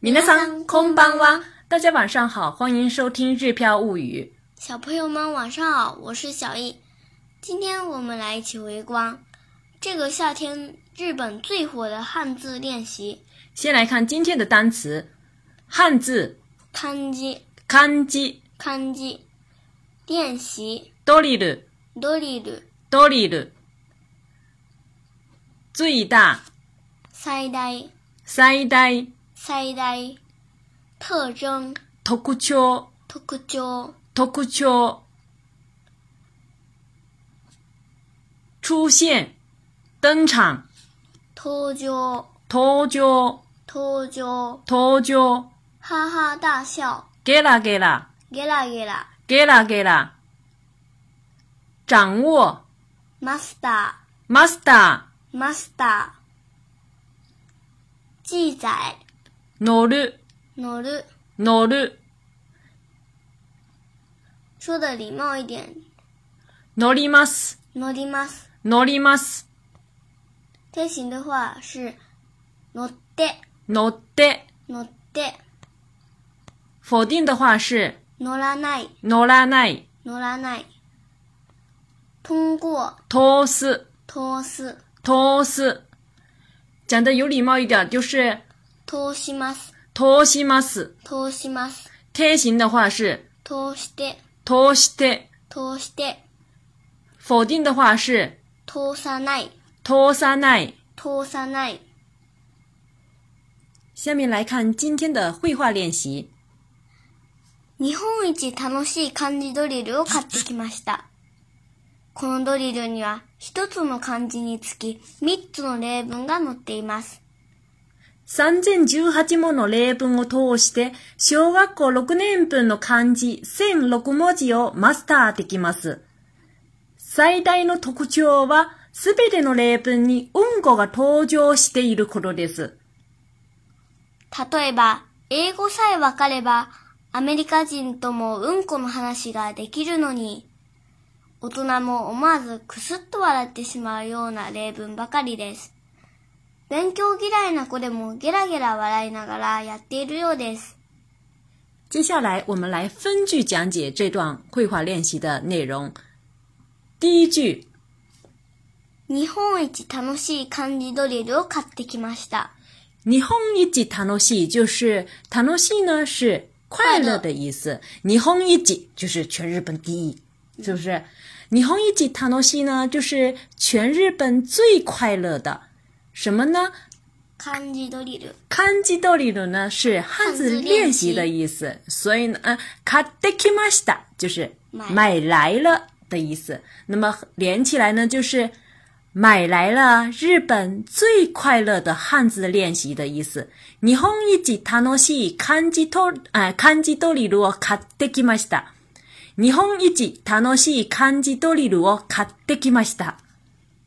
米那桑，空巴哇，大家晚上好，欢迎收听《日飘物语》。小朋友们晚上好，我是小易。今天我们来一起围观这个夏天日本最火的汉字练习。先来看今天的单词：汉字，汉字，汉字，练习，ドリル，ドリル，ドリル，最大，最大，最大。最大特征，特徴。特徴。特征出现，登场，登征，登征，登征，登征，哈哈大笑，给了，给了，给了，给了，给了，给了，掌握，master，master，master，记载。乗る、乗る、乗る。说的礼貌一点。乗ります、乗ります、乗ります。て行的话是乗って、乗って、乗って。否定的话是乗らない、乗らない、乗らない。通过トース、トース、讲的有礼貌一点就是。通します。通します。通します。定心的话是通して。通して。通して。否定的话是通さない。通さない。通さない。下面来看今天的绘画练习。日本一楽しい漢字ドリルを買ってきました。このドリルには一つの漢字につき三つの例文が載っています。3018もの例文を通して、小学校6年分の漢字1006文字をマスターできます。最大の特徴は、すべての例文にうんこが登場していることです。例えば、英語さえわかれば、アメリカ人ともうんこの話ができるのに、大人も思わずくすっと笑ってしまうような例文ばかりです。勉強嫌い接下来，我们来分句讲解这段绘画练习的内容。第一句：“日本一楽しい漢字ドリルを買ってきました。”“日本一楽しい”就是“楽しい”呢，是快乐的意思。“日本一”就是全日本第一，是不是？“日本一楽しい”呢，就是全日本最快乐的。什么呢？汉字ドリル呢是汉字练习的意思，所以呢，嗯，買ってきました就是买来了的意思。那么连起来呢，就是买来了日本最快乐的汉字练习的意思。日本一楽しい漢字ド、哎汉字读例读を買ってきました。日本一楽しい汉字读例读を買ってきました。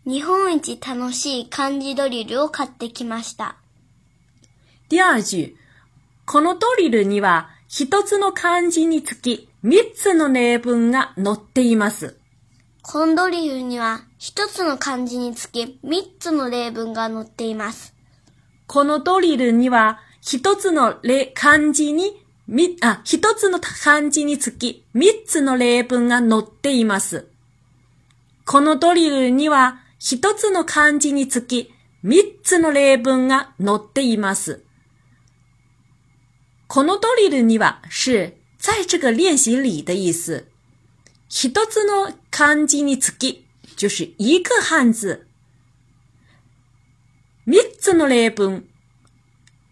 日本一楽しい漢字ドリルを買ってきました。第二句。このドリルには一つの漢字につき三つの例文が載っています。このドリルには一つの漢字につき三つの例文が載っています。このドリルには一つの漢字にあ、一つの漢字につき三つの例文が載っています。このドリルには一つの漢字につき三つの例文が載っています。このドリルには是在这个练习里的意思。一つの漢字につき就是一个汉字。三つの例文。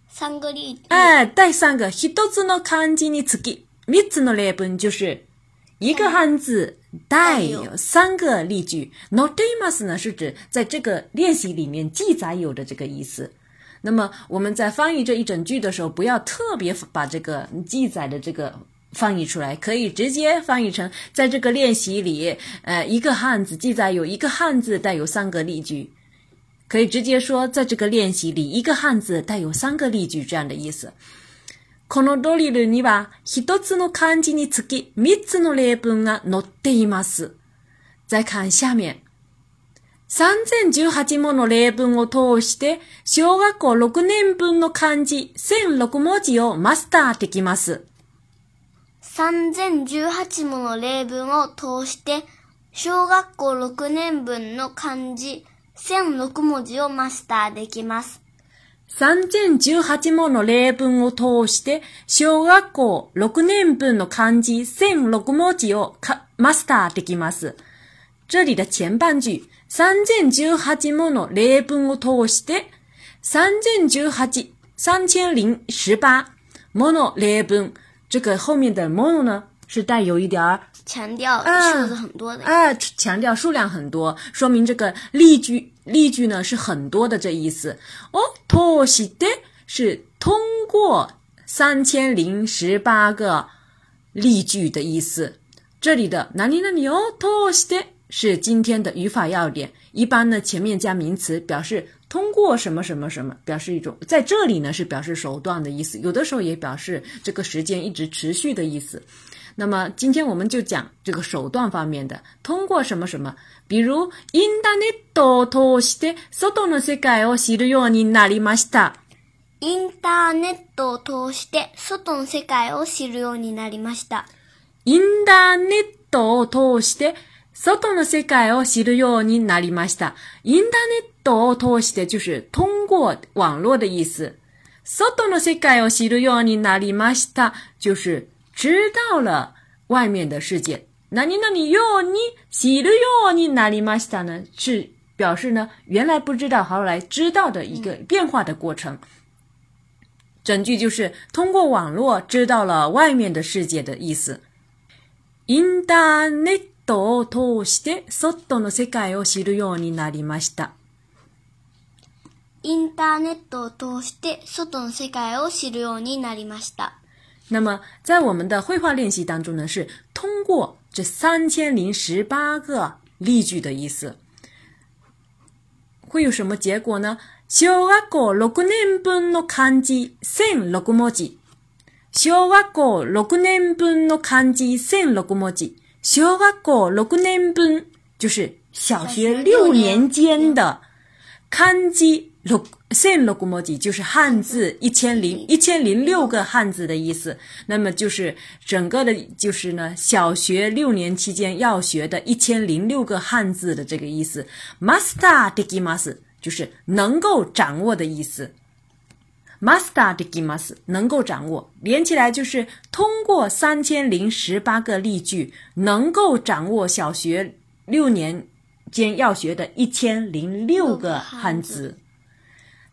三个例子。哎，第三个一つの漢字につき三つの例文就是一个汉字。带有三个例句 n o t e m u s 呢是指在这个练习里面记载有的这个意思。那么我们在翻译这一整句的时候，不要特别把这个记载的这个翻译出来，可以直接翻译成在这个练习里，呃，一个汉字记载有一个汉字带有三个例句，可以直接说在这个练习里一个汉字带有三个例句这样的意思。このドリルには一つの漢字につき三つの例文が載っています。再看下面。3018もの例文を通して、小学校6年分の漢字1006文字をマスターできます。3018もの例文を通して、小学校6年分の漢字1006文字をマスターできます。3018問の例文を通して、小学校6年分の漢字1006文字をマスターできます。这里的前半句、3018問の例文を通して、3018、3018もの例文。这个后面的 m o 呢，是带有一点儿强调数字很多的，哎、啊啊，强调数量很多，说明这个例句例句呢是很多的，这意思。哦，トして是通过三千零十八个例句的意思。这里的ナニナミ哦，トして是今天的语法要点。一般呢，前面加名词，表示通过什么什么什么，表示一种在这里呢是表示手段的意思，有的时候也表示这个时间一直持续的意思。那么今天我们就讲这个手段方面的，通过什么什么，比如インターネットを通して外の世界を知るようになりました。インターネットを通して外の世界を知るようになりました。インターネットを通して外の世界，を知るようになりまし i イ t タ r n ッ t を通西的，就是通过网络的意思。外的世界，我知的哟，你哪里吗？し塔，就是知道了外面的世界。哪里哪里哟，你知的哟，你哪里吗？西塔呢，是表示呢原来不知道，后来知道的一个变化的过程。整句就是通过网络知道了外面的世界的意思。i n t e r n e ットを通してソットの世界を知るようになりました。インターネットを通して外の世界を知るようになりました。那么，在我们的绘画练习当中呢，是通过这三千零十八个例句的意思，会有什么结果呢？小学校六年分の漢字千六文字。小学校六年分の漢字千六文字。小学六六年本就是小学六年间的看 a n j i 六千六百多字就是汉字一千零一千零六个汉字的意思。那么就是整个的，就是呢，小学六年期间要学的一千零六个汉字的这个意思。master 的 kimas 就是能够掌握的意思。master できます，能够掌握，连起来就是通过三千零十八个例句，能够掌握小学六年间要学的一千零六个汉字。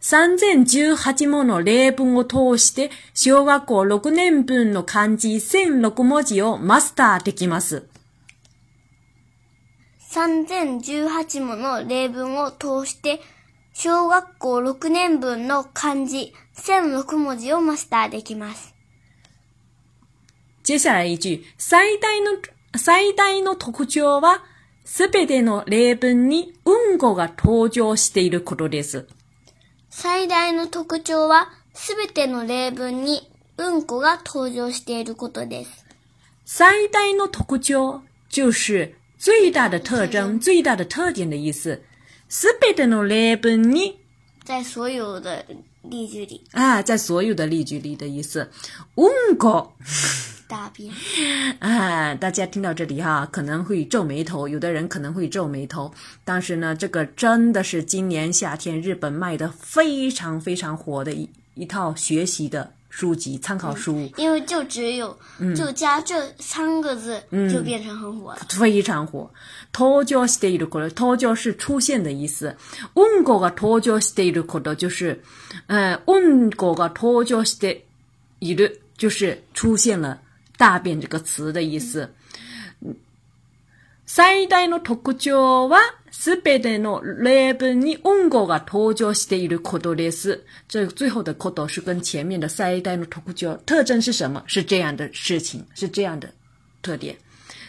三千十八もの例文を通して小学校六年分の漢字千六文字を master できます。三千十八もの例文を通して小学校六年分の漢字。1006文字をマスターできます。接下来一句、最大の、最大の特徴は、すべての例文にうんこが登場していることです。最大の特徴は、すべての例文にうんこが登場していることです。最大の特徴就是最大的特徴、最大的特点的意思。すべての例文に在所有的例句里啊，在所有的例句里的意思，问过，大便 啊！大家听到这里哈，可能会皱眉头，有的人可能会皱眉头。但是呢，这个真的是今年夏天日本卖的非常非常火的一一套学习的。书籍、参考书，因为就只有、就加这三个字、就变成很火了，非常火。登場しているこれ、登場是出现的意思。うんこが登場していること就是，呃，うんこが登場している就是出现了大便这个词的意思。最大的特征是，すべての例文に文語が登場していることです。就是最后的“こと”是跟前面的“最大の特徴”特征是什么？是这样的事情，是这样的特点。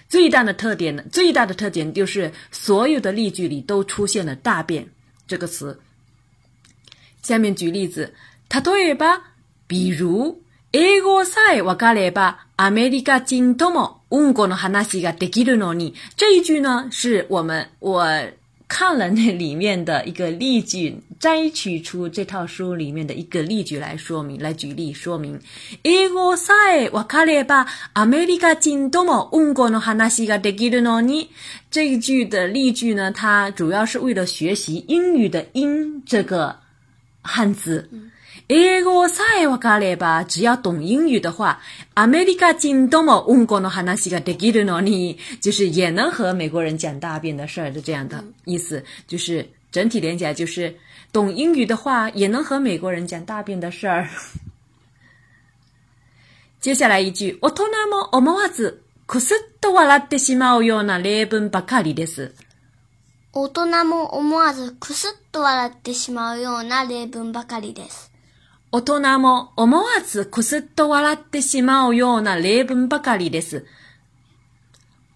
最大的特点呢？最大的特点就是所有的例句里都出现了“大便”这个词。下面举例子，例えば，比如英語さえわかれば、アメリカ人とも。“Un gono hanashi ga dekiru no ni”，这一句呢，是我们我看了那里面的一个例句，摘取出这套书里面的一个例句来说明，来举例说明。“Ego sai wakareba America jin domo un gono hanashi ga dekiru no ni”，这一句的例句呢，它主要是为了学习英语的 “in” 这个汉字。哎，我再我讲来吧。只要懂英语的话，アメリカ人ともうんこの話ができるのに，就是也能和美国人讲大病的事儿，是这样的意思。就是整体连起来，就是懂英语的话，也能和美国人讲大病的事儿。接下来一句，大人も思わずくすっと笑ってしまうような例文ばかりです。大人も思わずくすっと笑ってしまうような例文ばかりです。大人も思わずくすっと笑ってしまうような例文ばかりです。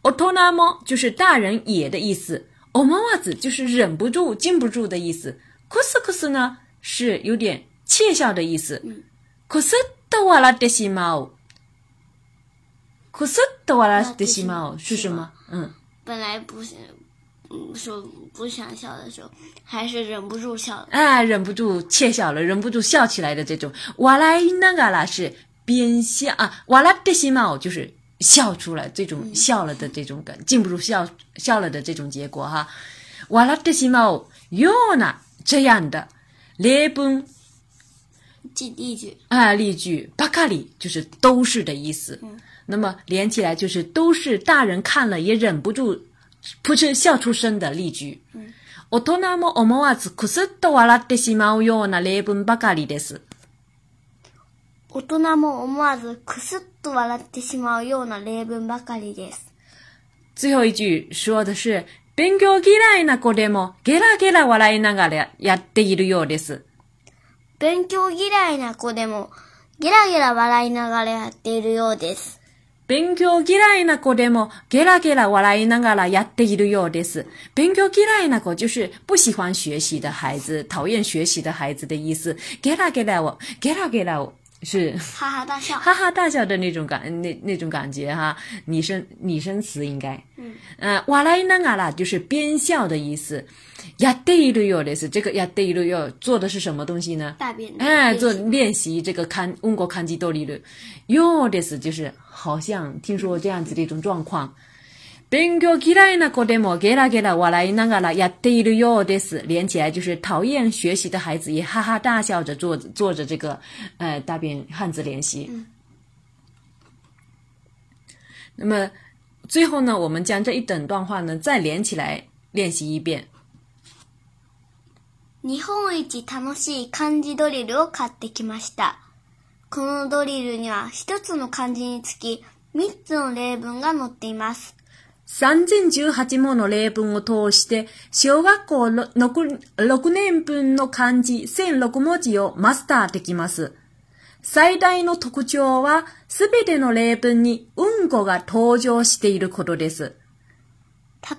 大人も就是大人也的意思，思わず就是忍不住、禁不住的意思。くすくす呢是有点窃笑的意思。くすっと笑ってしまう。くすっと笑ってしまう是什么？嗯，本来不是说不想笑的时候，还是忍不住笑。哎，忍不住窃笑了，忍不住笑起来的这种。瓦拉那个了是边笑啊，瓦拉这些嘛，就是笑出来，这种笑了的这种感，禁不住笑笑了的这种结果哈。瓦拉这些嘛，哟，呢这样的。例句啊，例句巴卡里就是都是的意思。嗯。那么连起来就是都是大人看了也忍不住。噗嗤笑出声的例句。大人も思わずくすっと笑ってしまうような例文ばかりです。大人も思わずくすす。っっと笑てしまううよな例文ばかりで最後一句说的是，勉強嫌いな子でもゲラゲラ笑いながらやっているようです。勉強嫌いな子でもゲラゲラ笑いながらやっているようです。勉強嫌いな子でもゲラゲラ笑いながらやっているようです。勉強嫌いな子就是不喜欢学习的孩子、讨厌学习的孩子的意思。ゲラゲラを、ゲラゲラを。是哈哈大笑，哈哈大笑的那种感，那那种感觉哈，拟声拟声词应该，嗯嗯，瓦莱纳阿拉就是边笑的意思，呀亚德鲁有的是这个呀亚德鲁做的是什么东西呢？大便。哎，做练习这个康温国康基多里路，有的是就是好像听说这样子的一种状况。勉強嫌いな子でもゲラゲラ笑いながらやっているようです。连起来就是讨厌学习的孩子也哈哈大笑着做做着这个呃大便汉字练习。那么最后呢，我们将这一整段话呢再连起来练习一遍。日本一楽しい漢字ドリルを買ってきました。このドリルには一つの漢字につき三つの例文が載っています。3018もの例文を通して、小学校 6, 6年分の漢字1006文字をマスターできます。最大の特徴は、すべての例文にうんこが登場していることです。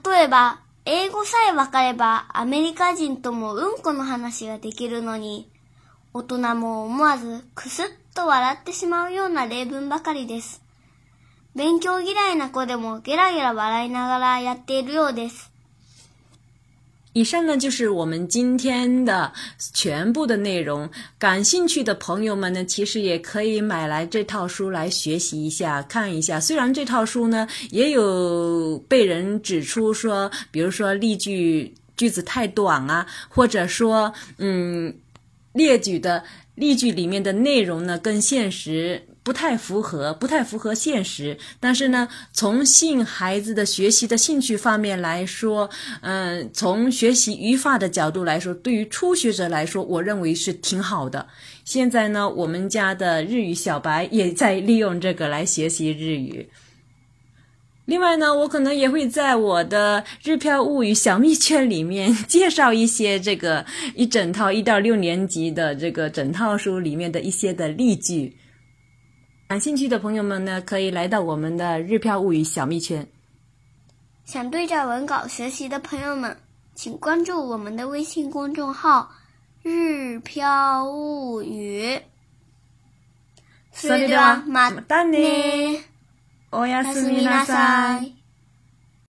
例えば、英語さえわかればアメリカ人ともうんこの話ができるのに、大人も思わずくすっと笑ってしまうような例文ばかりです。勉強嫌いな子でもゲラゲラ笑いながらやっているようです。以上呢，就是我们今天的全部的内容。感兴趣的朋友们呢，其实也可以买来这套书来学习一下、看一下。虽然这套书呢，也有被人指出说，比如说例句句子太短啊，或者说，嗯。列举的例句里面的内容呢，跟现实不太符合，不太符合现实。但是呢，从性孩子的学习的兴趣方面来说，嗯，从学习语法的角度来说，对于初学者来说，我认为是挺好的。现在呢，我们家的日语小白也在利用这个来学习日语。另外呢，我可能也会在我的《日漂物语小秘圈》里面介绍一些这个一整套一到六年级的这个整套书里面的一些的例句。感兴趣的朋友们呢，可以来到我们的《日漂物语小秘圈》。想对照文稿学习的朋友们，请关注我们的微信公众号“日漂物语”。それでは、またね。おやすみなさい。